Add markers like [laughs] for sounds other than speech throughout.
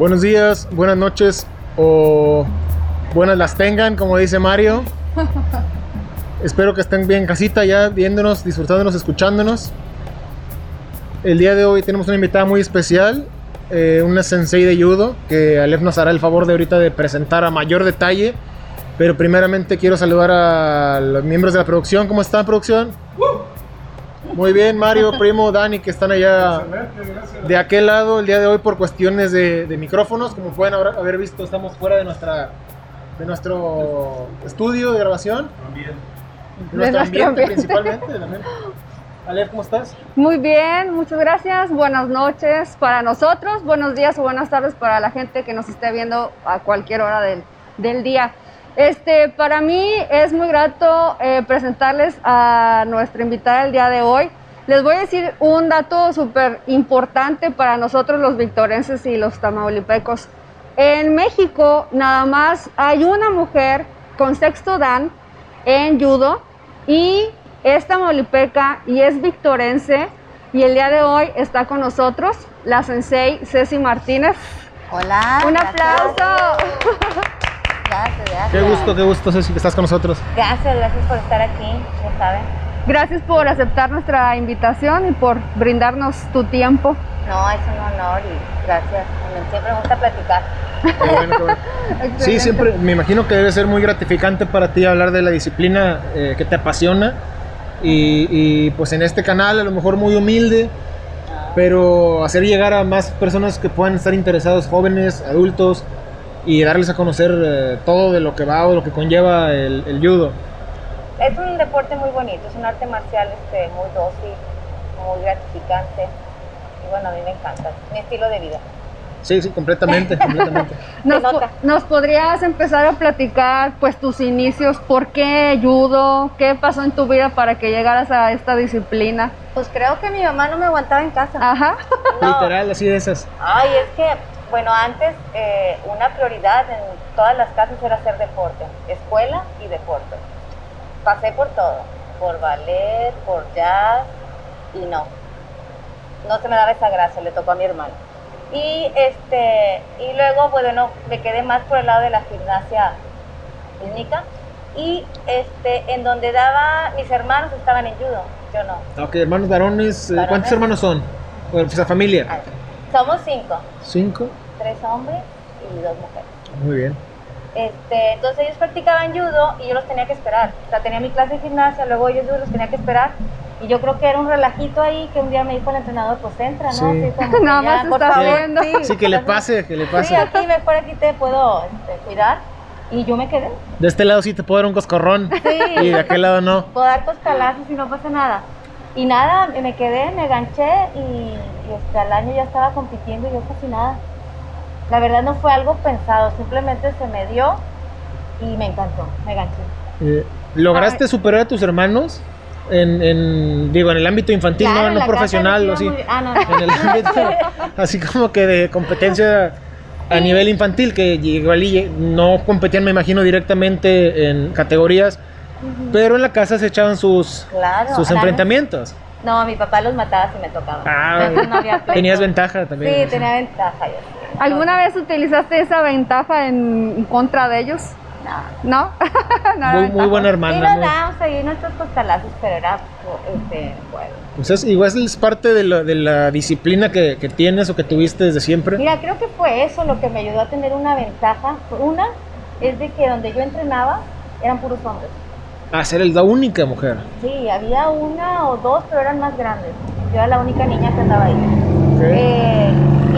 Buenos días, buenas noches o buenas las tengan, como dice Mario. [laughs] Espero que estén bien en casita ya viéndonos, disfrutándonos, escuchándonos. El día de hoy tenemos una invitada muy especial, eh, una sensei de judo, que Alef nos hará el favor de ahorita de presentar a mayor detalle. Pero primeramente quiero saludar a los miembros de la producción. ¿Cómo están, producción? Muy bien, Mario, [laughs] primo, Dani, que están allá de aquel lado el día de hoy por cuestiones de, de micrófonos. Como pueden haber haber visto, estamos fuera de nuestra de nuestro estudio de grabación. De nuestro ambiente ambiente. principalmente. también. Alef, ¿cómo estás? Muy bien, muchas gracias. Buenas noches para nosotros, buenos días o buenas tardes para la gente que nos esté viendo a cualquier hora del, del día. Este, para mí es muy grato eh, presentarles a nuestra invitada el día de hoy. Les voy a decir un dato súper importante para nosotros los victorenses y los tamaulipecos. En México nada más hay una mujer con sexto dan en judo y es tamaulipeca y es victorense y el día de hoy está con nosotros la sensei Ceci Martínez. Hola. Un aplauso. Gracias, [laughs] gracias. Qué gusto, qué gusto, Ceci, que estás con nosotros. Gracias, gracias por estar aquí, ya saben. Gracias por aceptar nuestra invitación y por brindarnos tu tiempo. No, es un honor y gracias. Me- Siempre me gusta platicar. Qué bueno, qué bueno. [laughs] Sí, siempre me imagino que debe ser muy gratificante para ti hablar de la disciplina eh, que te apasiona. Y, y, pues en este canal, a lo mejor muy humilde, pero hacer llegar a más personas que puedan estar interesados, jóvenes, adultos, y darles a conocer eh, todo de lo que va o lo que conlleva el, el judo. Es un deporte muy bonito, es un arte marcial este, muy dócil, muy gratificante. Y bueno, a mí me encanta, es mi estilo de vida. Sí, sí, completamente, [laughs] completamente. Nos, po- nos podrías empezar a platicar pues tus inicios, por qué judo, qué pasó en tu vida para que llegaras a esta disciplina. Pues creo que mi mamá no me aguantaba en casa. Ajá. No. Literal, así de esas. Ay, es que, bueno, antes eh, una prioridad en todas las casas era hacer deporte, escuela y deporte. Pasé por todo, por ballet, por jazz y no. No se me daba esa gracia, le tocó a mi hermano. Y este, y luego, bueno, me quedé más por el lado de la gimnasia rítmica y este, en donde daba, mis hermanos estaban en judo, yo no. Ok, hermanos varones, eh, ¿cuántos Varones. hermanos son? Bueno, pues la familia. Somos cinco, Cinco. Tres hombres y dos mujeres. Muy bien. Este, entonces ellos practicaban judo y yo los tenía que esperar. O sea, tenía mi clase de gimnasia, luego ellos yo los tenía que esperar. Y yo creo que era un relajito ahí que un día me dijo el entrenador, pues entra, ¿no? Sí. Así como [laughs] que Nada ya, más por está favor, viendo. Sí, que le pase, que le Sí, pase. aquí mejor aquí te puedo este, cuidar. Y yo me quedé. De este lado sí te puedo dar un coscorrón. Sí. Y de aquel lado no. Puedo dar costalazos y no pasa nada. Y nada, me quedé, me ganché y, y este, al año ya estaba compitiendo y yo casi nada. La verdad no fue algo pensado, simplemente se me dio y me encantó, me ganché. Eh, ¿Lograste superar a tus hermanos? En, en, digo, en el ámbito infantil, Claro, no, no profesional, les o así. Ah, no, no. En el ámbito, [laughs] así como que de competencia a nivel infantil, que igual y no competían, me imagino, directamente en categorías, pero en la casa se echaban sus, Claro. sus enfrentamientos. No, mi papá los mataba si me tocaba. Ah, no había tenías ventaja también. Sí, ¿no? tenía ventaja. yo. ¿Alguna vez utilizaste esa ventaja en contra de ellos? No. ¿No? [laughs] Muy, muy buena Sí hermana. nos muy- dábamos ahí nuestros costalazos, pero era este, bueno. Pues es, igual es parte de la, de la disciplina que, que tienes o que tuviste desde siempre. Mira, creo que fue eso lo que me ayudó a tener una ventaja. Una es de que donde yo entrenaba eran puros hombres. A ser el- la única mujer. Sí, había una o dos, pero eran más grandes. Yo era la única niña que andaba ahí. Ok. Eh,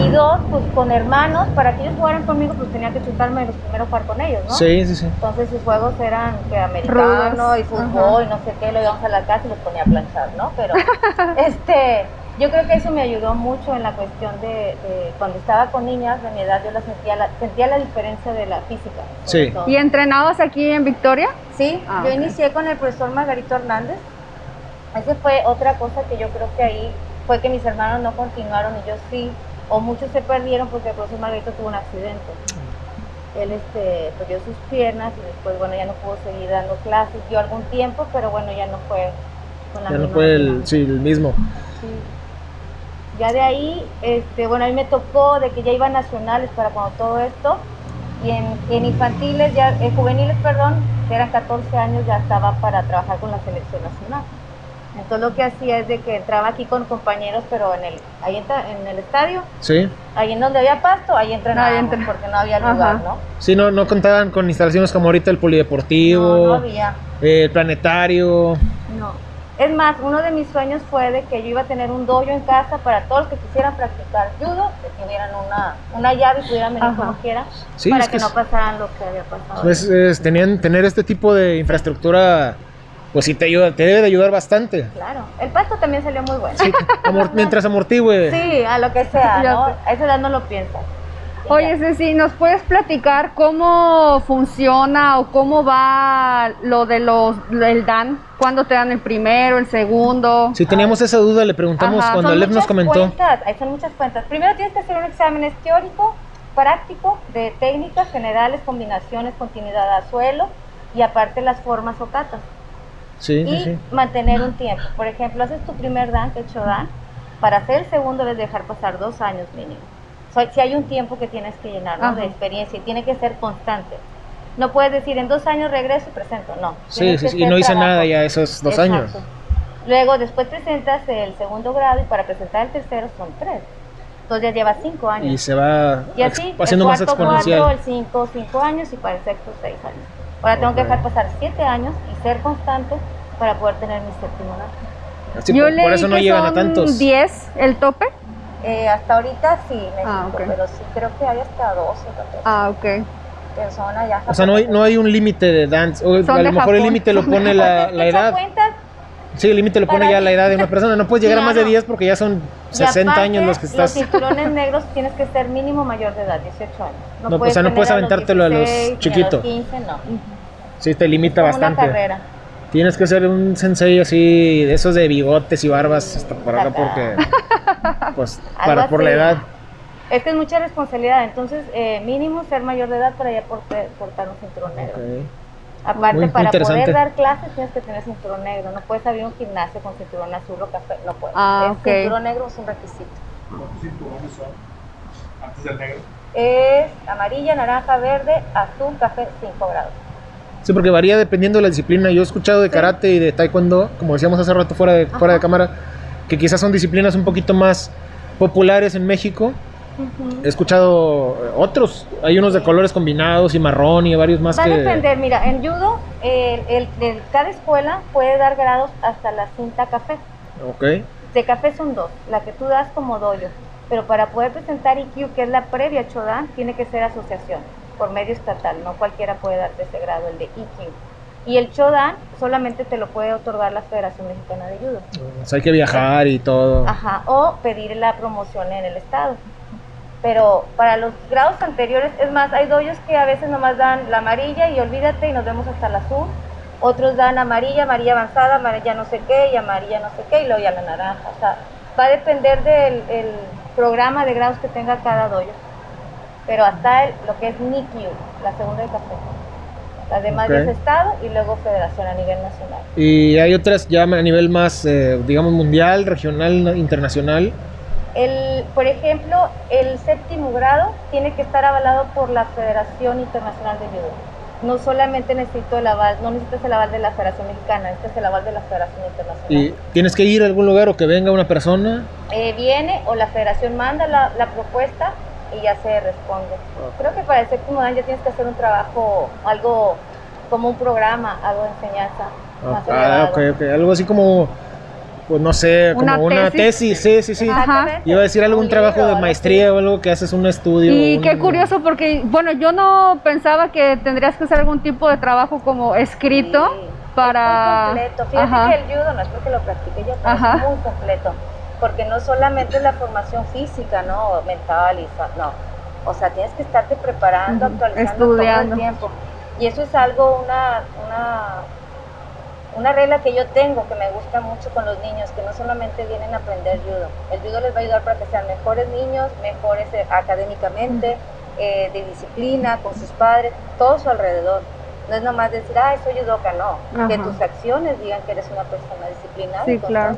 y dos, pues con hermanos, para que ellos jugaran conmigo, pues tenía que chutarme los primeros jugar con ellos, ¿no? Sí, sí, sí. Entonces sus juegos eran que americano Rudos. y fútbol y no sé qué, lo íbamos a la casa y los ponía a planchar, ¿no? Pero [laughs] este, yo creo que eso me ayudó mucho en la cuestión de, de cuando estaba con niñas de mi edad, yo la sentía la, sentía la diferencia de la física. Sí. todo. ¿Y entrenabas aquí en Victoria? Sí, Ah, yo inicié con el profesor Margarito Hernández. Esa fue otra cosa que yo creo que ahí fue que mis hermanos no continuaron y yo sí, o muchos se perdieron porque el profesor Margarito tuvo un accidente. Él este, perdió sus piernas y después, bueno, ya no pudo seguir dando clases. Dio algún tiempo, pero bueno, ya no fue con la Ya no misma fue el, sí, el mismo. Sí. Ya de ahí, este, bueno, a mí me tocó de que ya iba a nacionales para cuando todo esto, y en, en infantiles, ya, en juveniles, perdón, que eran 14 años, ya estaba para trabajar con la selección nacional. Entonces lo que hacía es de que entraba aquí con compañeros, pero en el, ahí entra, en el estadio, Sí. ahí en donde había pasto, ahí entrenábamos, Ahí entren- porque no había Ajá. lugar, ¿no? Sí, no, no contaban con instalaciones como ahorita el polideportivo, No, no había. eh, el planetario. Es más, uno de mis sueños fue de que yo iba a tener un dojo en casa para todos los que quisieran practicar judo, que tuvieran una, una llave y pudieran venir Ajá. como quieran, Sí, para es que, que no pasaran lo que había pasado. Pues, es- tenían, tener este tipo de infraestructura, pues sí te ayuda, te debe de ayudar bastante. claro, el pasto también salió muy bueno. Sí, amor- mientras amortigüe. [laughs] Sí, a lo que sea, ¿no? A esa edad no lo piensas. Oye. Ceci, ¿nos puedes platicar cómo funciona o cómo va lo de los el DAN? ¿Cuándo te dan el primero, el segundo? Si teníamos esa duda, le preguntamos Ajá, cuando Lev nos muchas comentó. Cuentas, ahí son muchas cuentas. Primero tienes que hacer un examen es teórico, práctico, de técnicas generales, combinaciones, continuidad a suelo y aparte las formas o catas. Sí, sí, y sí. mantener un tiempo. Por ejemplo, haces tu primer dan, que hecho dan, para hacer el segundo debes dejar pasar dos años mínimo. So, si hay un tiempo que tienes que llenar ¿no? De experiencia y tiene que ser constante. No puedes decir en dos años regreso y presento, no. Sí, sí, sí, y no hice trabajo. nada ya esos dos Exacto. años. Luego, después presentas el segundo grado y para presentar el tercero son tres. Entonces ya llevas cinco años. Y se va Y así, haciendo el más exponencial. cuatro, el cinco, cinco años y para el sexto, seis años. Ahora tengo que dejar pasar siete años y ser constante para poder tener mi séptimo grado. Así, Yo por, por leí eso no que llegan a son tantos. 10 el tope. Eh, hasta ahorita sí, México, Ah, pero sí creo que hay hasta 12 o 14 Ah, ok. personas ya. O sea, no hay, no hay un límite de dance. O a lo mejor el límite lo pone la, la edad. Sí, el límite lo pone ya la edad de una persona. No puedes llegar a más de Claro. 10 porque ya son y 60 aparte, años los que estás. cinturones negros tienes que ser mínimo mayor de edad, 18 años. No, o sea, no puedes a los aventártelo a los 16, ni chiquitos. A los 15, no. Sí, te limita Como bastante. una carrera. Tienes que ser un sensei así, de esos de bigotes y barbas hasta por acá porque. [laughs] Pues, para, por la edad. Es que es mucha responsabilidad, entonces eh, mínimo ser mayor de edad para ya porte- portar un cinturón negro. Ok. Aparte, Muy- para poder dar clases tienes que tener cinturón negro. No puedes abrir un gimnasio con cinturón azul o café. No puedes. Ah, Es ok. Cinturón negro es un requisito. ¿Cuántos cinturones son antes del negro? Es amarilla, naranja, verde, azul, café, 5 grados. Sí, porque varía dependiendo de la disciplina. Yo he escuchado de karate y de taekwondo, como decíamos hace rato fuera de, fuera de cámara, que quizás son disciplinas un poquito más populares en México. He escuchado eh, otros, hay unos de colores combinados y marrón y varios más Va a que... depender, mira, en judo, el, el- el- cada escuela puede dar grados hasta la cinta café. Ok. De café son dos, la que tú das como doyo. Pero para poder presentar IQ, que es la previa a Chodan, tiene que ser asociación, por medio estatal. No cualquiera puede darte ese grado, el de IQ. Y el Chodan solamente te lo puede otorgar la Federación Mexicana de Judo. O sea, hay que viajar y todo. Ajá, o pedir la promoción en el estado. Pero para los grados anteriores, es más, hay doyos que a veces nomás dan la amarilla y olvídate y nos vemos hasta el azul. Otros dan amarilla, amarilla avanzada, amarilla no sé qué y amarilla no sé qué y luego ya la naranja. O sea, va a depender del el programa de grados que tenga cada doyo. Pero hasta el- lo que es NICU, la segunda de café. Las demás ya Ok. es estado y luego federación a nivel nacional. Y hay otras ya a nivel más, eh, digamos, mundial, regional, internacional. El, por ejemplo, el séptimo grado tiene que estar avalado por la Federación Internacional de Judo. No solamente necesito el aval, no necesitas el aval de la Federación Mexicana, necesitas el aval de la Federación Internacional. Y tienes que ir a algún lugar o que venga una persona. Eh, viene o la Federación manda la, la propuesta y ya se responde. Creo que para el séptimo dan ya tienes que hacer un trabajo, algo como un programa, algo de enseñanza. más Ah, ok, ok. Algo así como, pues no sé, como Una una, tesis. tesis. Sí, sí, sí. Ajá. Exactamente. Iba a decir algún Un trabajo libro, de maestría o algo que haces un estudio. Y un- qué curioso porque, bueno, yo no pensaba que tendrías que hacer algún tipo de trabajo como escrito Sí, para... Muy completo. Fíjate Ajá. que el judo no es porque lo practique yo, pero Ajá. es muy completo. Porque no solamente la formación física, ¿no? Mental y no. O sea, tienes que estarte preparando, actualizando todo el tiempo. Y eso es algo, una, una, una regla que yo tengo que me gusta mucho con los niños, que no solamente vienen a aprender judo. El judo les va a ayudar para que sean mejores niños, mejores eh, académicamente, eh, de disciplina, con sus padres, todo su alrededor. No es nomás decir, ay, soy judoka, no. Que tus acciones digan que eres una persona disciplinada Sí, y claro.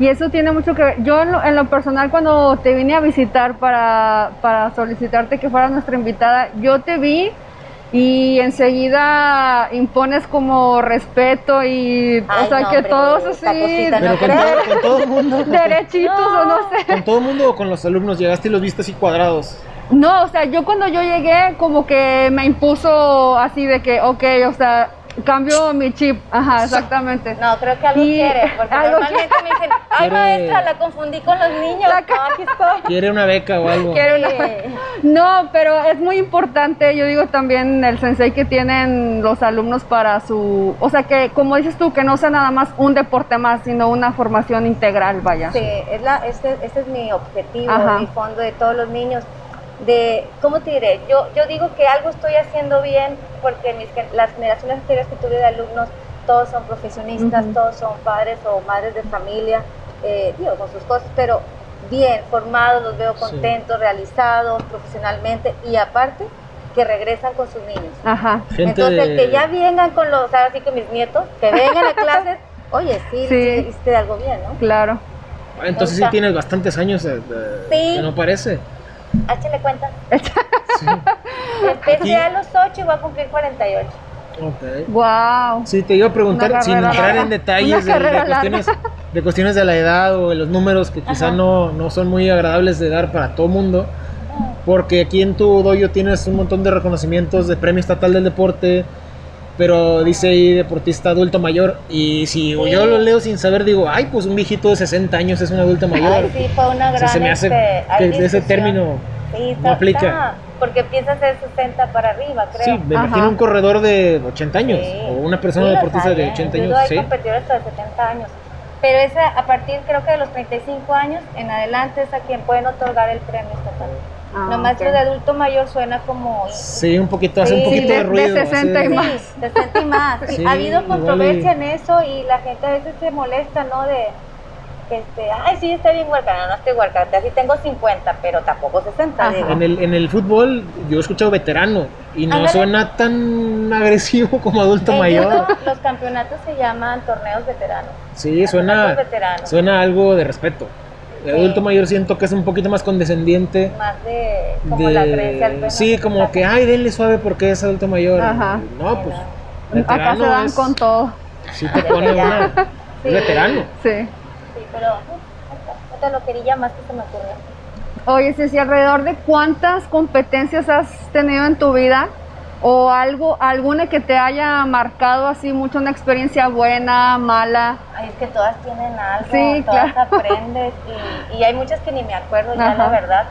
Y eso tiene mucho que ver. Yo en lo, en lo personal cuando te vine a visitar para, para solicitarte que fueras nuestra invitada, yo te vi y enseguida impones como respeto y Ay, o sea no, que hombre, todos así no con creo. todo, con todo el mundo. [laughs] derechitos o no sé. Con todo el mundo o con los alumnos llegaste y los viste así cuadrados. No, o sea, yo cuando yo llegué como que me impuso así de que, ok, o sea, cambio mi chip. Ajá, [laughs] exactamente. No, creo que algo Y- quiere, porque algo normalmente me dicen, ay Quiere- maestra, la confundí con los niños. La No, aquí estoy. Quiere una beca o algo. Una-. No, pero es muy importante, yo digo también el sensei que tienen los alumnos para su, o sea que como dices tú, que no sea nada más un deporte más, sino una formación integral, vaya. Sí, es la, este, este es mi objetivo, Ajá. mi fondo de todos los niños. De, ¿cómo te diré? Yo, yo digo que algo estoy haciendo bien porque mis, las generaciones anteriores que tuve de alumnos, todos son profesionistas, todos son padres o madres de familia, eh, digo, con sus cosas, pero bien formados, los veo Sí. contentos, realizados profesionalmente y aparte que regresan con sus niños. Ajá. Gente Entonces, de- el que ya vengan con los, ahora sí que mis nietos, que vengan a clases, [laughs] oye, sí, Sí. hiciste algo bien, ¿no? Claro. Ah, Entonces sí tienes bastantes años de, de- Sí. que no parece. Échale cuenta. Sí. Empecé Aquí- a los 8 y voy a cumplir 48. Ok. Wow. Sí, te iba a preguntar, sin entrar larga. en detalles de, de cuestiones, de cuestiones de la edad o de los números que quizá Ajá. no, no son muy agradables de dar para todo mundo, porque aquí en tu doyo tienes un montón de reconocimientos de Premio Estatal del Deporte, pero dice ahí deportista adulto mayor, y si yo lo leo sin saber, digo, ay, pues un viejito de 60 años es un adulto mayor. Ay, sí, fue una O sea, gran. se me hace este, que ese término Sí, no aplica. está, porque a ser 60 para arriba, creo. Sí, me Ajá. imagino un corredor de 80 años Sí. o una persona Sí, deportista de ¿eh? 80 En años. hay Sí. competidores hasta de 70 años. Pero esa, a partir creo que de los 35 años en adelante es a quien pueden otorgar el premio estatal. Ah, Nomás ok. lo de adulto mayor suena como... Sí, un poquito, hace un Sí, poquito de- de de ruido. 60 y de- más. Sí, 60 y más. Sí, Sí, ha habido controversia y- en eso y la gente a veces se molesta, ¿no? De, este, ay, sí, está bien huerca. No, no estoy huerca. Así tengo 50, pero tampoco 60, Ajá. digo. En el, en el fútbol yo he escuchado veterano y no Ándale. suena tan agresivo como adulto En mayor. judo, los campeonatos se llaman torneos veteranos. Sí, suena, veteranos. suena algo de respeto. El adulto mayor siento que es un poquito más condescendiente. Más de como de- la creencia al bueno, sí, como que, ay, denle suave porque es adulto mayor. Ajá. No, pues, Acá se dan es- con todo. Sí te pone una... Es veterano. Sí. Sí, pero otra loquerilla más que se me ocurrió. Oye, Ceci, ¿alrededor de cuántas competencias has tenido en tu vida? ¿O algo, alguna que te haya marcado así mucho, una experiencia buena, mala? Ay, es que todas tienen algo, Sí, todas claro. [laughs] aprendes y, y hay muchas que ni me acuerdo ya, Ajá. la verdad.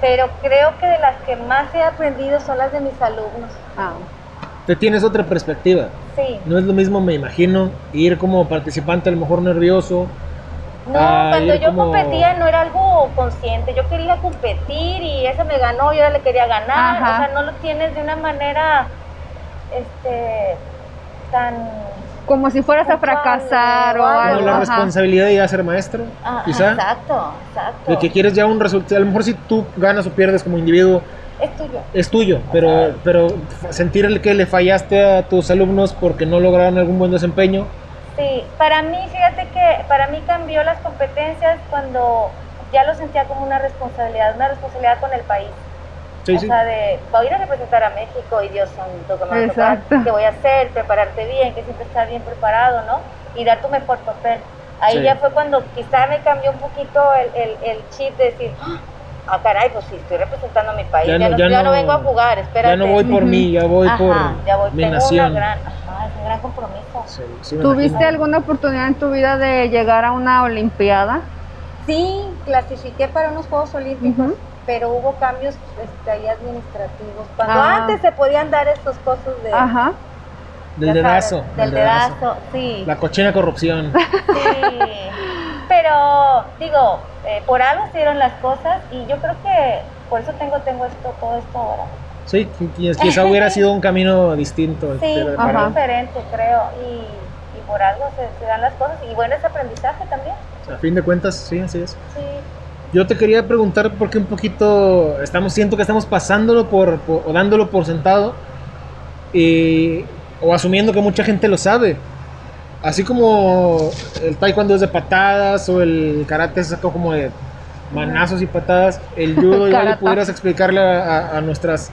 Pero creo que de las que más he aprendido son las de mis alumnos. Ah, Te tienes otra perspectiva. Sí. No es lo mismo, me imagino, ir como participante a lo mejor nervioso. No, Ah, cuando yo como- competía no era algo consciente. Yo quería competir y esa me ganó, yo ahora le quería ganar. Ajá. O sea, no lo tienes de una manera este tan como si fueras a fracasar o o Como algo. la ajá. responsabilidad de ir a ser maestro, Ah, quizá. Exacto, exacto. De que quieres ya un resultado. A lo mejor si tú ganas o pierdes como individuo, Es tuyo. es tuyo, pero, pero sentir el que le fallaste a tus alumnos porque no lograron algún buen desempeño. Sí, para mí, fíjate que para mí cambió las competencias cuando ya lo sentía como una responsabilidad, una responsabilidad con el país. Sí, o sí. sea, de voy a ir a representar a México y Dios santo, que me va a tocar, qué voy a hacer, prepararte bien, que siempre estar bien preparado, ¿no? Y dar tu mejor papel. Ahí Sí. ya fue cuando quizá me cambió un poquito el, el, el chip de decir, ah, caray, pues sí, estoy representando a mi país, Ya ya, no- no, ya ya no- no vengo a jugar, espérate. Ya no voy por mí, ya voy Ajá, por ya voy, mi tengo nación. una gran, ajá, es un gran compromiso. Sí, sí me ¿Tuviste imagino. alguna oportunidad en tu vida de llegar a una olimpiada? Sí, clasifiqué para unos Juegos Olímpicos, pero hubo cambios este, ahí administrativos. Cuando Ah. antes se podían dar estos cosas de... Ajá. Del sabes, dedazo. Del dedazo, sí. La cochina corrupción. [laughs] sí. Pero, digo, eh, por algo se dieron las cosas y yo creo que por eso tengo, tengo esto, todo esto ahora. Sí, qui- quizá hubiera sido un camino distinto. Sí, Ajá. diferente, creo. Y, y por algo se, se dan las cosas. Y bueno, es aprendizaje también. A fin de cuentas, sí, así es. Sí. Yo te quería preguntar porque un poquito estamos siento que estamos pasándolo por, por- o dándolo por sentado y- o asumiendo que mucha gente lo sabe. Así como el taekwondo es de patadas o el karate es como de manazos y patadas, el [laughs] judo igual pudieras explicarle a, a- a nuestras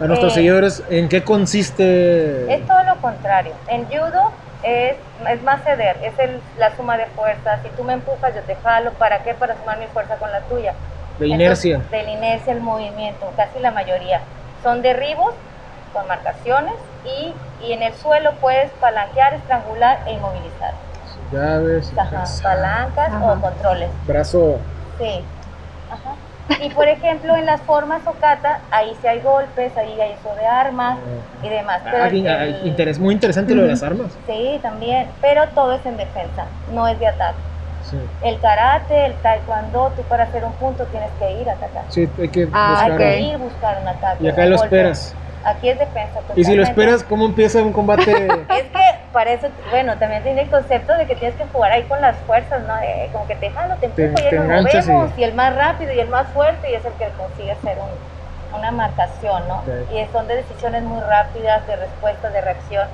a nuestros Eh, seguidores en qué consiste. Es todo lo contrario. En judo es, es más ceder, es el- la suma de fuerzas. Si tú me empujas, yo te jalo. ¿Para qué? Para sumar mi fuerza con la tuya. De inercia. De la inercia, el movimiento, casi la mayoría. Son derribos con marcaciones y, y en el suelo puedes palanquear, estrangular e inmovilizar. Llaves, Ajá, palancas Ajá. o controles. brazo. Sí. Ajá. Y por ejemplo, en las formas o kata, ahí sí hay golpes, ahí hay uso de armas y demás. Pero Ah, el- in- ah, el- interes- muy interesante lo de las armas. Sí, también, pero todo es en defensa, no es de ataque. Sí, El karate, el taekwondo, tú para hacer un punto tienes que ir a atacar. Sí, hay que Ah, Hay buscar. que ok. ir buscar un ataque. Y acá lo golpe. esperas. Aquí es defensa. Y si lo totalmente. esperas, ¿cómo empieza un combate? [laughs] Es que para eso, bueno, también tiene el concepto de que tienes que jugar ahí con las fuerzas, ¿no? Eh, como que te jalo, te Te- empujo y te nos movemos, y- y... el más rápido y el más fuerte y es el que consigue hacer un- una marcación, ¿no? Y son de decisiones muy rápidas, de respuesta, de reacción,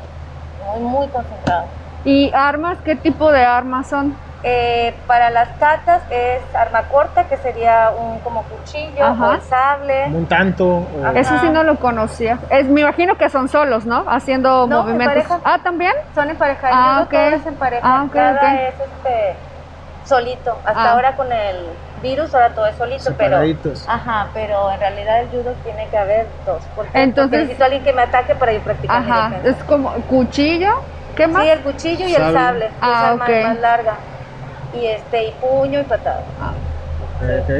muy, muy concentrado. ¿Y armas? ¿Qué tipo de armas son? Eh, para las catas es arma corta, que sería un como cuchillo Ajá. o el sable. un tanto. o-. Eso sí no lo conocía. Es, me imagino que son solos, ¿no? Haciendo No, en movimientos. pareja. Ah, ¿también? Son en pareja, Ah, judo ok. todo es en pareja, Ah, ok, cada ok. es este, solito. Hasta Ah. ahora con el virus, ahora todo es solito, pero... Ajá, pero en realidad el judo tiene que haber dos. Porque, Entonces- necesito a alguien que me ataque para yo practicar Ajá. Es como cuchillo. ¿Qué más? Sí, el cuchillo y Sable. el sable, que Ah, es más larga. Y este, y puño y patada. Ok.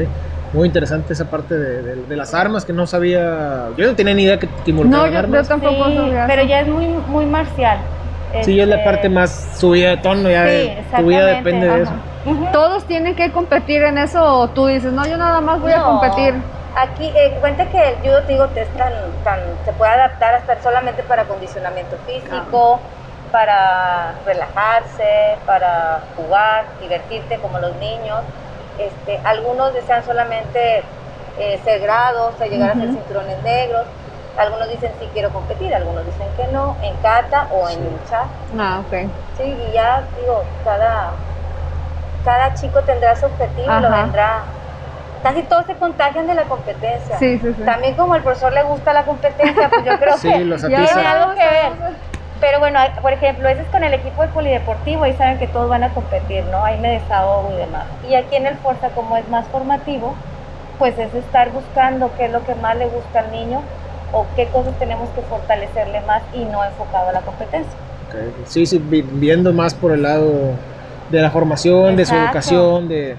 Muy interesante esa parte de, de- de las armas que no sabía. Yo no tenía ni idea que, que No, yo, yo armas. tampoco Sí, sabía pero ya es muy, muy marcial. Sí, es la Este, parte más subida de tono. Ya Sí, tu vida depende de eso. ¿Todos tienen que competir en eso o tú dices, no, yo nada más voy a competir? Aquí, eh, cuenta que el judo, te digo, te es tan, tan, se puede adaptar hasta solamente para acondicionamiento físico, para relajarse, para jugar, divertirte como los niños. Este, algunos desean solamente eh, ser grados, o llegar a ser cinturones negros. Algunos dicen sí quiero competir, algunos dicen que no, en kata o en Sí. lucha. Ah, ok. Sí, y ya digo, cada, cada chico tendrá su objetivo, lo Ajá. vendrá. Casi todos se contagian de la competencia. Sí, sí, sí. También como al profesor le gusta la competencia, pues yo creo Sí, que tiene algo que ver. Pero bueno, por ejemplo, ese es con el equipo de polideportivo, ahí saben que todos van a competir, ¿no? Ahí me desahogo y demás. Y aquí en el Forza, como es más formativo, pues es estar buscando qué es lo que más le gusta al niño o qué cosas tenemos que fortalecerle más y no enfocado a la competencia. Ok, Sí, sí, vi- viendo más por el lado de la formación, de su educación, de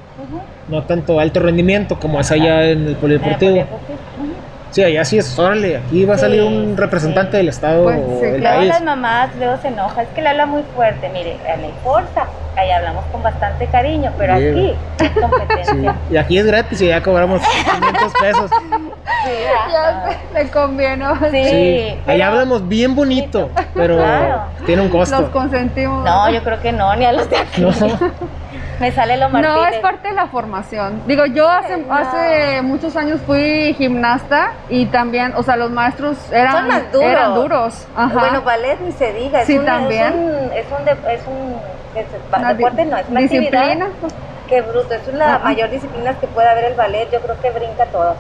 no tanto alto rendimiento como es allá en el polideportivo. En el polideportivo. Sí, allá sí es, órale, aquí va a Sí, salir un representante sí. del estado Pues, o sí, del país. las mamás luego se enoja, es que le habla muy fuerte, mire, el Forza, ahí hablamos con bastante cariño, pero Bien. aquí es Sí, competencia. y aquí es gratis y ya cobramos 500 pesos. [laughs] Sí, Ya le conviene. Sí, Sí, allá hablamos bien bonito, [laughs] pero Claro. tiene un Los costo. consentimos. No, yo creo que no, ni a los de aquí. No, [laughs] Me sale lo Martínez. No, es parte de la formación. Digo, yo hace, No. hace muchos años fui gimnasta y también, o sea, los maestros eran, Son más duros. eran duros. Ajá. Bueno, ballet ni se diga. Es Sí, un, también. Es un, es un, de- es un es- Una deporte, no, es una disciplina. actividad. Qué bruto, es una Ajá. mayor disciplina que puede haber el ballet. Yo creo que brinca todas.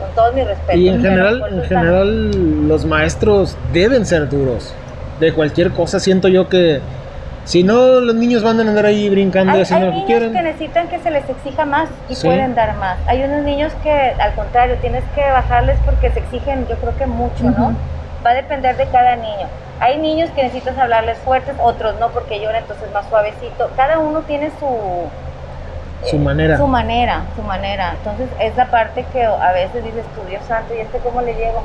Con todos mis respetos. y en general, en general los maestros deben ser duros. De cualquier cosa siento yo que si no los niños van a andar ahí brincando Hay, haciendo hay lo que niños quieren. que necesitan que se les exija más y Sí. pueden dar más. Hay unos niños que, al contrario, tienes que bajarles porque se exigen, yo creo que mucho, ¿no? Va a depender de cada niño. Hay niños que necesitas hablarles fuertes, otros no porque lloran, entonces más suavecito. Cada uno tiene su Su manera. Su manera, su manera. Entonces es la parte que a veces dices, tu Dios santo, ¿y este cómo le llego?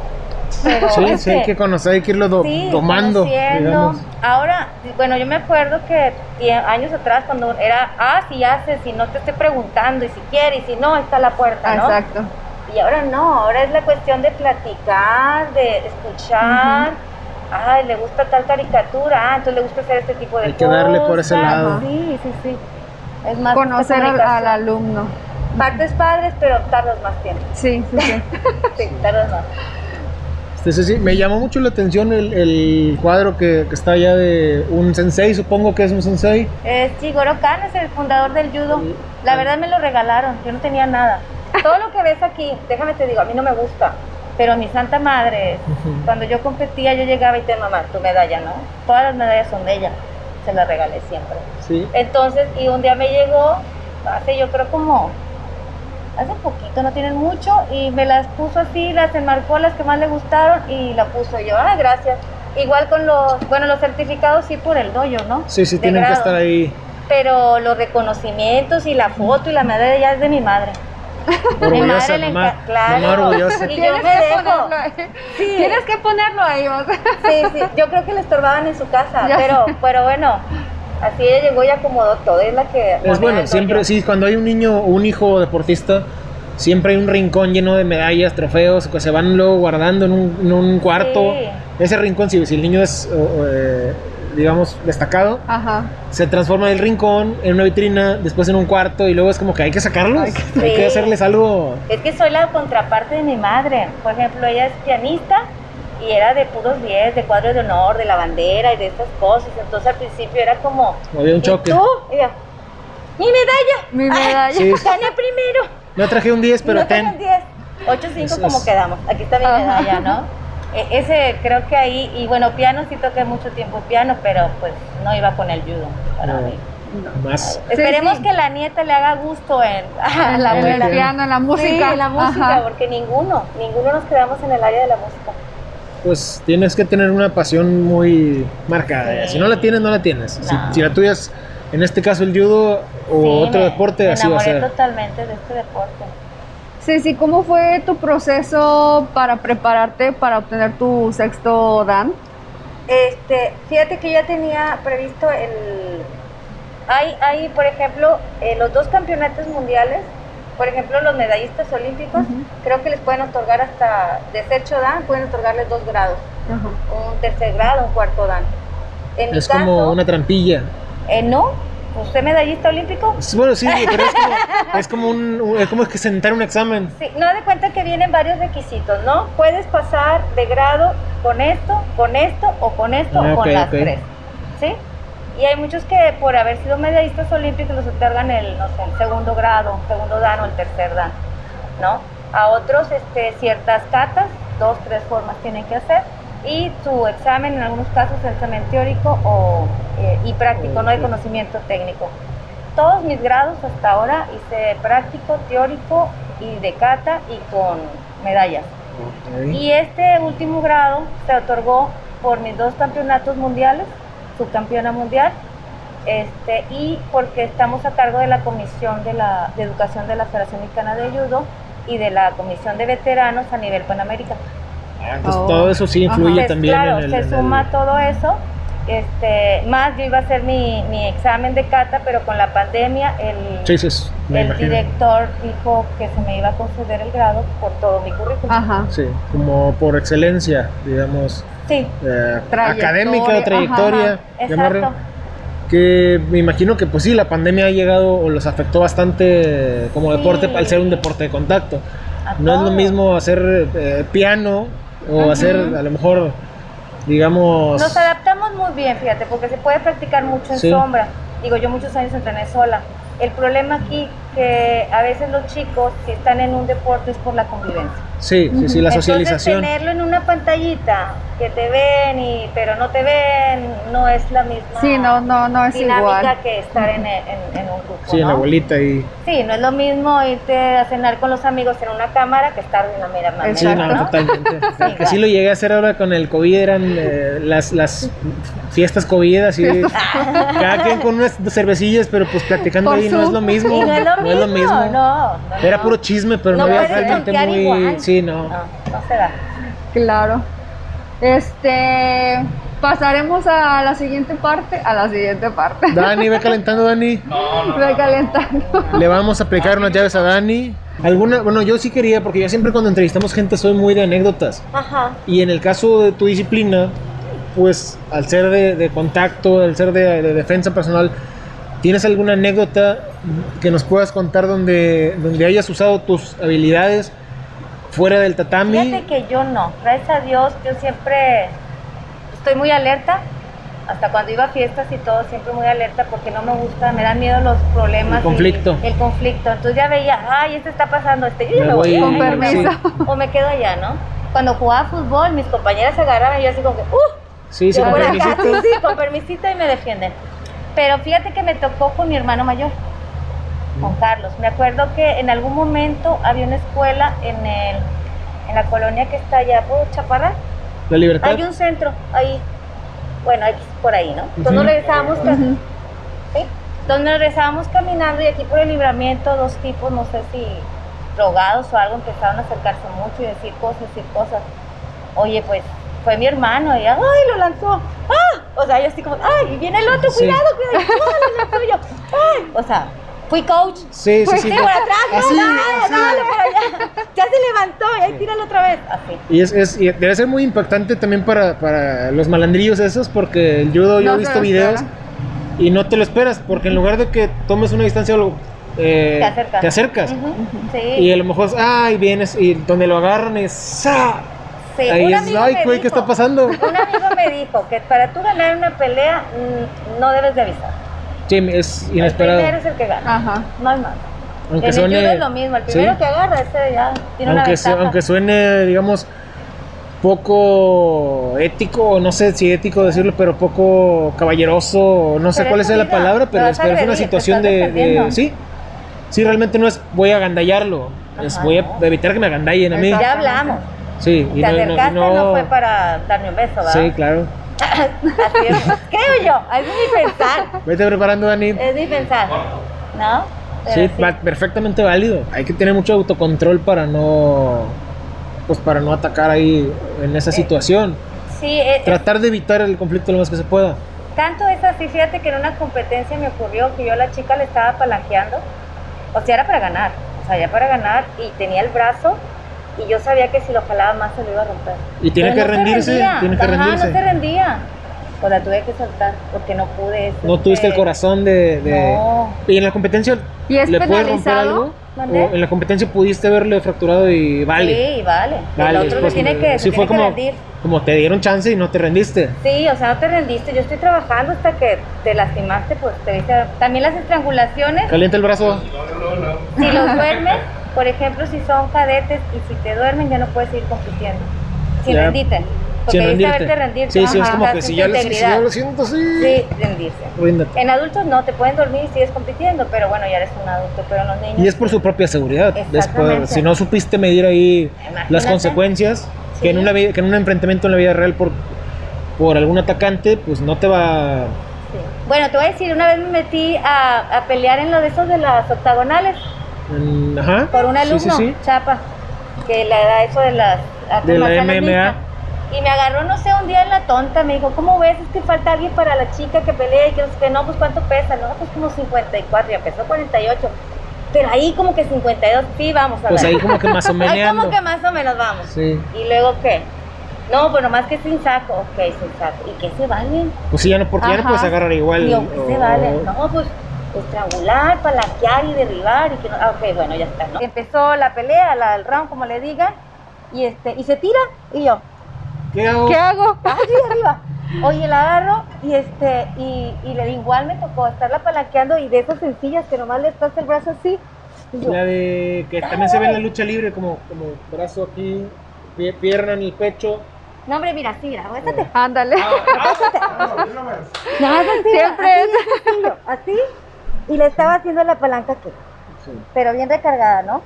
Pero Sí, es sí, hay que conocer, hay que irlo do- sí, digamos. Ahora, bueno, yo me acuerdo que años atrás cuando era, ah, si haces, si no te estoy preguntando, y si quieres, y si no, está la puerta, ¿no? Exacto. Y ahora no, ahora es la cuestión de platicar, de escuchar. Ay, le gusta tal caricatura, ah, entonces le gusta hacer este tipo de Hay cosas. que darle por ese lado. Sí, sí, sí. Es más Conocer al, comunicación. al alumno. Partes padres, pero tardas más tiempo. Sí, sí, sí. [laughs] Sí, tardas más. Sí, sí, sí. Me llamó mucho la atención el, el cuadro que, que está allá de un sensei, supongo que es un sensei. Eh, sí, Goro Khan es el fundador del judo. La verdad me lo regalaron, yo no tenía nada. Todo lo que ves aquí, déjame te digo, a mí no me gusta. Pero mi santa madre, cuando yo competía, yo llegaba y te mamá, tu medalla, ¿no? Todas las medallas son de ella. Se las regalé siempre. Sí. Entonces, y un día me llegó, hace yo creo como, hace poquito, no tienen mucho, y me las puso así, las enmarcó las que más le gustaron y la puso yo, ah, gracias. Igual con los, bueno, los certificados sí por el doyo, ¿no? Sí, sí, De tienen que estar ahí. Pero los reconocimientos y la foto y la medalla ya es de mi madre. [laughs] Mi madre le mamá. enca- claro. Orgullosa. Y yo me dejo. Sí. Tienes que ponerlo ahí, o sea. Sí, sí, yo creo que le estorbaban en su casa, [laughs] Ya pero, pero bueno, así ella llegó y acomodó todo, es la que... Es bueno, siempre, sí, cuando hay un niño o un hijo deportista, siempre hay un rincón lleno de medallas, trofeos, que se van luego guardando en un, en un cuarto. Sí. Ese rincón, si, si el niño es, eh, digamos, destacado, Ajá. se transforma el rincón en una vitrina, después en un cuarto, y luego es como que hay que sacarlos. Hay que, Sí. hacerles algo. Es que soy la contraparte de mi madre. Por ejemplo, ella es pianista y era de puros 10, de cuadros de honor, de la bandera y de estas cosas. Entonces al principio era como... Había un "¿Y choque. tú? Y yo, ¡Mi medalla! Mi medalla. Sí. ¡Gané primero! No traje un 10, pero no ten. tengo 10. 8-5 Eso como es. quedamos. Aquí está mi Ajá. medalla, ¿no? E- ese creo que ahí, y bueno, piano sí toqué mucho tiempo piano, pero pues no iba con el judo para No. mí. Más. Esperemos sí. que la nieta le haga gusto en a [laughs] la en abuela. el piano, en la música. Sí, en la música, Ajá. porque ninguno, ninguno nos quedamos en el área de la música. Pues tienes que tener una pasión muy marcada. Sí. Si no la tienes, no la tienes. Si, No. si la tuya es, en este caso, el judo o Sí, otro me- deporte, me así va a ser. totalmente de este deporte. Sí, sí, ¿cómo fue tu proceso para prepararte para obtener tu sexto Dan? Este, fíjate que ya tenía previsto el... Hay, hay por ejemplo, eh, los dos campeonatos mundiales, por ejemplo, los medallistas olímpicos, creo que les pueden otorgar hasta, de ser Dan, pueden otorgarles dos grados, un tercer grado, un cuarto Dan. En mi Es caso, como una trampilla. eh, no, ¿usted es medallista olímpico? Bueno, sí, pero es como, [laughs] es como, un, es como que sentar un examen. Sí, no de cuenta que vienen varios requisitos, ¿no? Puedes pasar de grado con esto, con esto o con esto Ah, o con las tres, ¿sí? Y hay muchos que por haber sido medallistas olímpicos les otorgan el, no sé, el segundo grado, segundo dan o el tercer dan, ¿no? A otros este, ciertas catas, dos, tres formas tienen que hacer y su examen, en algunos casos, el examen teórico o, eh, y práctico, no de conocimiento técnico. Todos mis grados hasta ahora hice práctico, teórico y de cata y con medallas. Ok. Y este último grado se otorgó por mis dos campeonatos mundiales, subcampeona mundial, este, y porque estamos a cargo de la Comisión de, la, de Educación de la Federación Mexicana de Judo y de la Comisión de Veteranos a nivel Panamericano. Ah, entonces Oh. todo eso sí influye también claro, en el. se en el- suma todo eso. Este, más yo iba a hacer mi, mi examen de cata, pero con la pandemia el, Sí, sí, el director dijo que se me iba a conceder el grado por todo mi currículum. Ajá. Sí, como por excelencia, digamos, Sí, eh, Trayectoria, académica o trayectoria. ajá. Que me imagino que pues sí, la pandemia ha llegado o los afectó bastante como Sí. deporte al ser un deporte de contacto. A No es lo mismo hacer eh, piano o hacer a lo mejor, digamos... Nos muy bien, fíjate, porque se puede practicar mucho en Sí. sombra. Digo, yo muchos años entrené sola. El problema aquí que a veces los chicos, si están en un deporte, es por la convivencia. Sí, sí, sí, la Entonces, socialización. tenerlo en una pantallita que te ven y pero no te ven, no es la misma Sí, no, no, no es dinámica igual. que estar en, en- en un grupo. Sí, en la ¿no? abuelita y... Sí, no es lo mismo irte a cenar con los amigos en una cámara que estar en la mera manera, Sí, no, totalmente. Sí, que sí lo llegué a hacer ahora con el COVID, eran eh, las, las fiestas COVID, así, [laughs] cada quien con unas cervecillas, pero pues platicando Por ahí no es lo mismo. Y no es lo mismo, no, no, Era no. puro chisme, pero no, No había realmente muy... igual. Sí, no. No, no se da. Claro. Este, pasaremos a la siguiente parte, a la siguiente parte. Dani, ve calentando, Dani. [laughs] No, no, no. calentando. Le vamos a aplicar unas llaves a Dani. Alguna, bueno, yo sí quería, porque yo siempre cuando entrevistamos gente soy muy de anécdotas. Ajá. Y en el caso de tu disciplina, pues al ser de, de contacto, al ser de, de defensa personal, ¿tienes alguna anécdota que nos puedas contar donde, donde hayas usado tus habilidades fuera del tatami. Fíjate que yo no, gracias a Dios, yo siempre estoy muy alerta. Hasta cuando iba a fiestas y todo, siempre muy alerta porque no me gusta, me dan miedo los problemas. El y conflicto. el conflicto. Entonces ya veía, ay, este está pasando, este, yo Me me voy. Con permiso. O me quedo allá, ¿no? Cuando jugaba fútbol, mis compañeras se agarraban y yo así como que, ¡uh! Sí, sí, con permisito. sí, sí, con permisito y me defienden. Pero fíjate que me tocó con mi hermano mayor, con Carlos. Me acuerdo que en algún momento había una escuela en, el, en la colonia que está allá por Chaparral. La libertad. Hay un centro ahí, bueno, X por ahí, ¿no? Entonces nos regresábamos, ¿sí? Entonces nos regresábamos caminando y aquí por el libramiento dos tipos, no sé si drogados o algo, empezaron a acercarse mucho y decir cosas, decir cosas. Oye, pues fue mi hermano y ¡ay! lo lanzó. ¡Ah! O sea, yo así como, ¡ay! Y viene el otro, Sí. cuidado, cuidado. ¡Ah! Lo lanzó yo, ¡ay! O sea, fui coach. Sí, sí, sí. sí, por atrás, no, Así, dale, así. dale por allá. Ya se levantó, y ahí tíralo otra vez. Así. Y, es, es- y debe ser muy impactante también para, para los malandrillos esos, porque el judo yo No he visto videos y no te lo esperas, porque en lugar de que tomes una distancia, eh, Te acercas. te acercas. Ujú, Sí. Y a lo mejor, ay, vienes, y donde lo agarran es, ¡sa! Sí, Ahí un es, amigo ay, me güey, ¿qué dijo- está pasando? Un amigo me dijo que para tú ganar una pelea mm, no debes de avisar. Sí, es El primero inesperado. es el que gana. Ajá. No hay más. Aunque en el suene, judo es lo mismo. El sí. primero que agarra, ese ya tiene aunque, una su- ventaja. aunque suene, digamos, poco ético, no sé si ético decirlo, pero poco caballeroso, no sé Pero cuál es es la palabra, pero es, es una agredir, te situación de, de-. Sí, sí, realmente no es voy a agandallarlo, es Ajá. voy a evitar que me agandallen a mí. Ya hablamos. Sí, y Te no, no- acercaste, no, no- fue para darme un beso, ¿verdad? Sí, claro. Así es. Creo yo. Es mi pensar. Vete preparando, Dani. Es mi pensar. ¿No? Pero Sí, perfectamente válido. Hay que tener mucho autocontrol para no pues para no atacar ahí en esa situación. Sí, eh, Tratar de evitar el conflicto lo más que se pueda. Tanto es así, fíjate que en una competencia me ocurrió que yo a la chica le estaba palanqueando, o sea, era para ganar, o sea, ya para ganar, y tenía el brazo, y yo sabía que si lo jalaba más se lo iba a romper. Y tiene Pero que no rendirse, tiene que Ajá, rendirse. no se rendía. Pues la tuve que soltar, porque no pude. es, No tuviste el corazón de, de- No. ¿Y en la competencia ¿Y es le puedes romper algo? ¿O en la competencia pudiste haberle fracturado y vale? Sí, vale. Vale, el otro después, tiene que, sí se fue tiene que como, rendir. como te dieron chance y no te rendiste. Sí, o sea, no te rendiste. Yo estoy trabajando hasta que te lastimaste, pues te viste. También las estrangulaciones, Calienta el brazo. si los duermes, por ejemplo, si son cadetes y si te duermen, ya no puedes seguir compitiendo. Sin Ya. rendirte. Porque Sin rendirte. haberte rendirte. Sí, sí, es como que si ya, lo, si ya lo siento así. Sí, rendirse. ríndete. En adultos no, te pueden dormir y sigues compitiendo, pero bueno, ya eres un adulto, pero en los niños... Y es por su propia seguridad. Después, si no supiste medir ahí Imagínate. las consecuencias, que, en Sí. una, que en un enfrentamiento en la vida real por, por algún atacante, pues no te va... Sí. Bueno, te voy a decir, una vez me metí a, a pelear en lo de esos de las octagonales ajá. por un Sí, alumno, sí, sí. Chapa, que le da eso de las De la MMA. mixtas. Y me agarró, no sé, un día en la tonta, me dijo, ¿cómo ves? Es que falta alguien para la chica que pelea y que no sé qué, no, pues ¿cuánto pesa? No, pues como 54, ya pesó 48. Pero ahí como que 52, sí, vamos a Pues ver. ahí como que [laughs] más o Ahí menos. como que más o menos vamos. Sí. ¿Y luego qué? No, pues nomás que sin saco. Ok, sin saco. ¿Y qué se valen? Pues sí, ya no, porque ya no Ajá. puedes agarrar igual. Digo, ¿qué se o- vale? No, pues estrangular, palanquear y derribar. Y que no... ah, ok, bueno, ya está. ¿no? Empezó la pelea, la, el round, como le digan. Y, este, y se tira. Y yo, ¿Qué hago? ¿Qué hago? [laughs] allí arriba. Oye, la agarro y este y, y le igual me tocó estarla palanqueando y de esas sencillas que nomás le estás el brazo así. Yo, La de que también se ve en la lucha libre, como, como brazo aquí, pie- pierna en el pecho. no, hombre, mira, así, mira, aguántate. Ándale. No, es así, Siempre así, es sencillo, así. Y le estaba haciendo la palanca aquí, Sí. pero bien recargada, ¿no?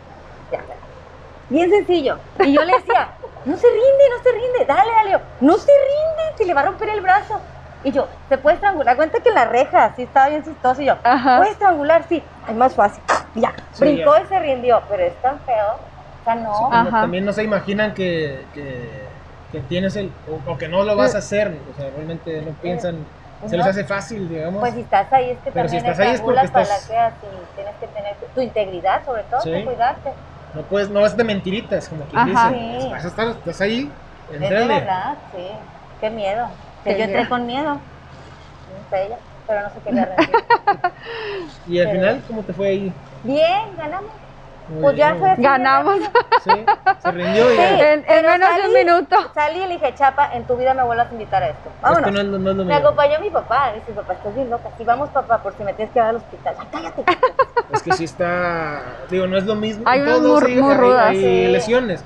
Bien sencillo. Y yo le decía, no se rinde, no se rinde, dale, dale. No se rinde, se le va a romper el brazo. Y yo, ¿se puede estrangular? Cuenta que en la reja, sí estaba bien chistoso. Y yo, Ajá. ¿puede estrangular? Sí, es más fácil. Y ya, Sí, brincó ya. y se rindió, pero es tan feo. O sea, no. Ajá. También no se imaginan que, que, que tienes el. O, o que no lo vas a hacer. O sea, realmente no piensan. Se les No. hace fácil, digamos. Pues si estás ahí es que Pero si también estás ahí es porque estás- palaqueas y tienes que tener tu, tu integridad, sobre todo, Sí. que cuidarte. No puedes, no es de mentiritas, como quien Ajá. dice. Sí. Vas a estar, estás ahí, Es entrale. verdad, sí. Qué miedo. Que yo entré con miedo. No sé ella, pero no se quería rendir. Y al Pero- final, ¿cómo te fue ahí? Bien, ganamos. Muy Pues ya fue así Ganamos. Sí, se rindió y Sí, ya. En- en menos de un minuto. Salí y le dije, Chapa, en tu vida me vuelvas a invitar a esto. Es Vámonos. que no es, lo- no es lo Me acompañó mi papá. Dice, papá, estás bien loca. Sí, vamos, papá, por si me tienes que ir al hospital. Ay, cállate. Es que sí está. Digo, no es lo mismo. Hay unas todos muy- hay- rudas, hay sí. lesiones.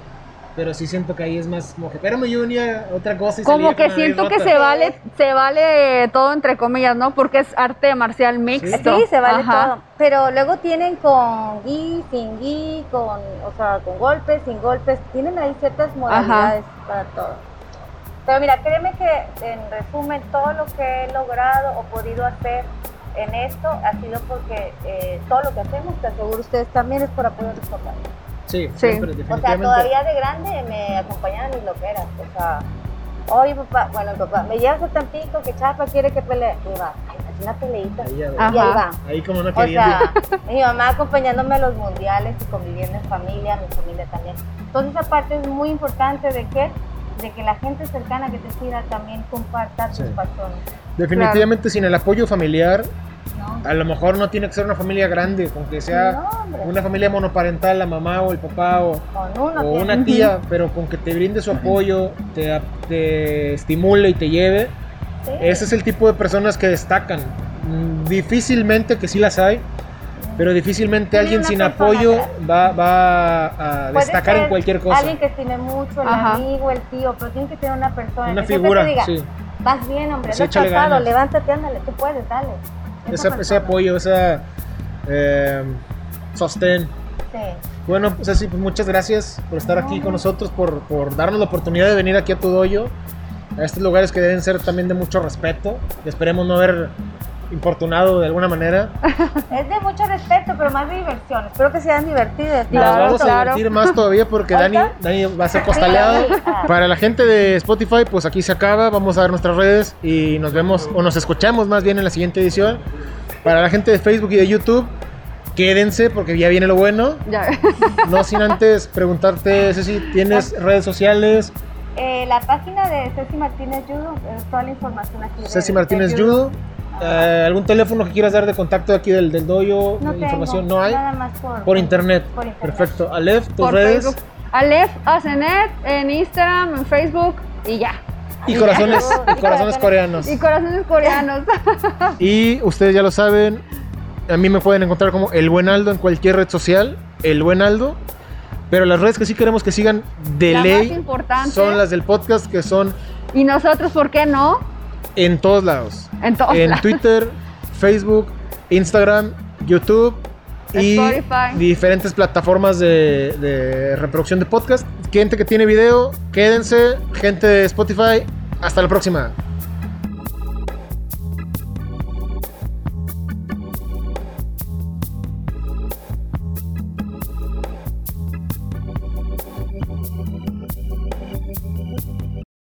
Pero sí siento que ahí es más como que. Espérame, yo venía otra cosa y Como que siento que se vale, se vale todo entre comillas, ¿no? Porque es arte marcial mixto. Sí, se vale Ajá. todo. Pero luego tienen con gui, sin gui, con, o sea, con golpes, sin golpes. Tienen ahí ciertas modalidades para todo. Pero mira, créeme que en resumen, todo lo que he logrado o podido hacer en esto ha sido porque eh, todo lo que hacemos, te aseguro ustedes también, es por apoyo de los papás. Sí, Sí. siempre, O sea, todavía de grande me acompañaban mis loqueras. O sea, oye papá, bueno, papá, me llevas a Tampico que Chapa quiere que pelee. Y va, una peleita. Ahí, ya, Y va. ahí va. ahí como no O sea, mi mamá acompañándome a los mundiales y conviviendo en familia, mi familia también. Entonces esa parte es muy importante de que, de que la gente cercana que te siga también comparta tus Sí. pasiones. Definitivamente sin el apoyo familiar, ¿no? a lo mejor no tiene que ser una familia grande, con que sea No, una familia monoparental, la mamá o el papá o, uno o una tía, pero con que te brinde su apoyo, te, te estimule y te lleve. sí. Ese es el tipo de personas que destacan. Difícilmente, que sí las hay, pero difícilmente Tiene alguien una sin apoyo va, va a destacar en cualquier cosa. Alguien que estime mucho, el Ajá. amigo, el tío, pero tiene que tener una persona Una que figura, te diga, sí. Vas bien, hombre, Sí, no pasado, ganas. levántate, ándale, tú puedes, dale. Ese, apoyo, esa eh, sostén. Sí. Bueno, pues así, pues muchas gracias por estar aquí con nosotros, por, por darnos la oportunidad de venir aquí a tu doyo, a estos lugares que deben ser también de mucho respeto. Y esperemos no haber importunado de alguna manera. [laughs] Es de mucho respeto, pero más de diversión. Espero que sean divertidos. Y nos Claro, vamos a claro. divertir más todavía porque Dani. Dani va a ser costaleado. [laughs] Ah. Para la gente de Spotify, pues aquí se acaba. Vamos a ver nuestras redes y nos vemos o nos escuchamos más bien en la siguiente edición. Para la gente de Facebook y de YouTube, quédense porque ya viene lo bueno. Ya. No sin antes preguntarte, Ceci, ¿tienes redes sociales? Eh, la página de Ceci Martínez Judo, es toda la información aquí. de- Ceci de Martínez Judo. Eh, ¿Algún teléfono que quieras dar de contacto aquí del, del doyo? No tengo, información no hay. Nada más por, Por internet. Por internet. Perfecto. Alef, tus Por redes. Facebook. Aleph Asenet en Instagram, en Facebook y ya. Y corazones, Y corazones coreanos. Y corazones coreanos. [laughs] Y ustedes ya lo saben, a mí me pueden encontrar como El Buen Aldo en cualquier red social, El Buen Aldo. Pero las redes que sí queremos que sigan de La ley son las del podcast, que son Y nosotros, ¿por qué no? En todos lados. En todos En lados. Twitter, Facebook, Instagram, YouTube y Spotify. diferentes plataformas de, de reproducción de podcast. Gente que tiene video, quédense. Gente de Spotify, hasta la próxima.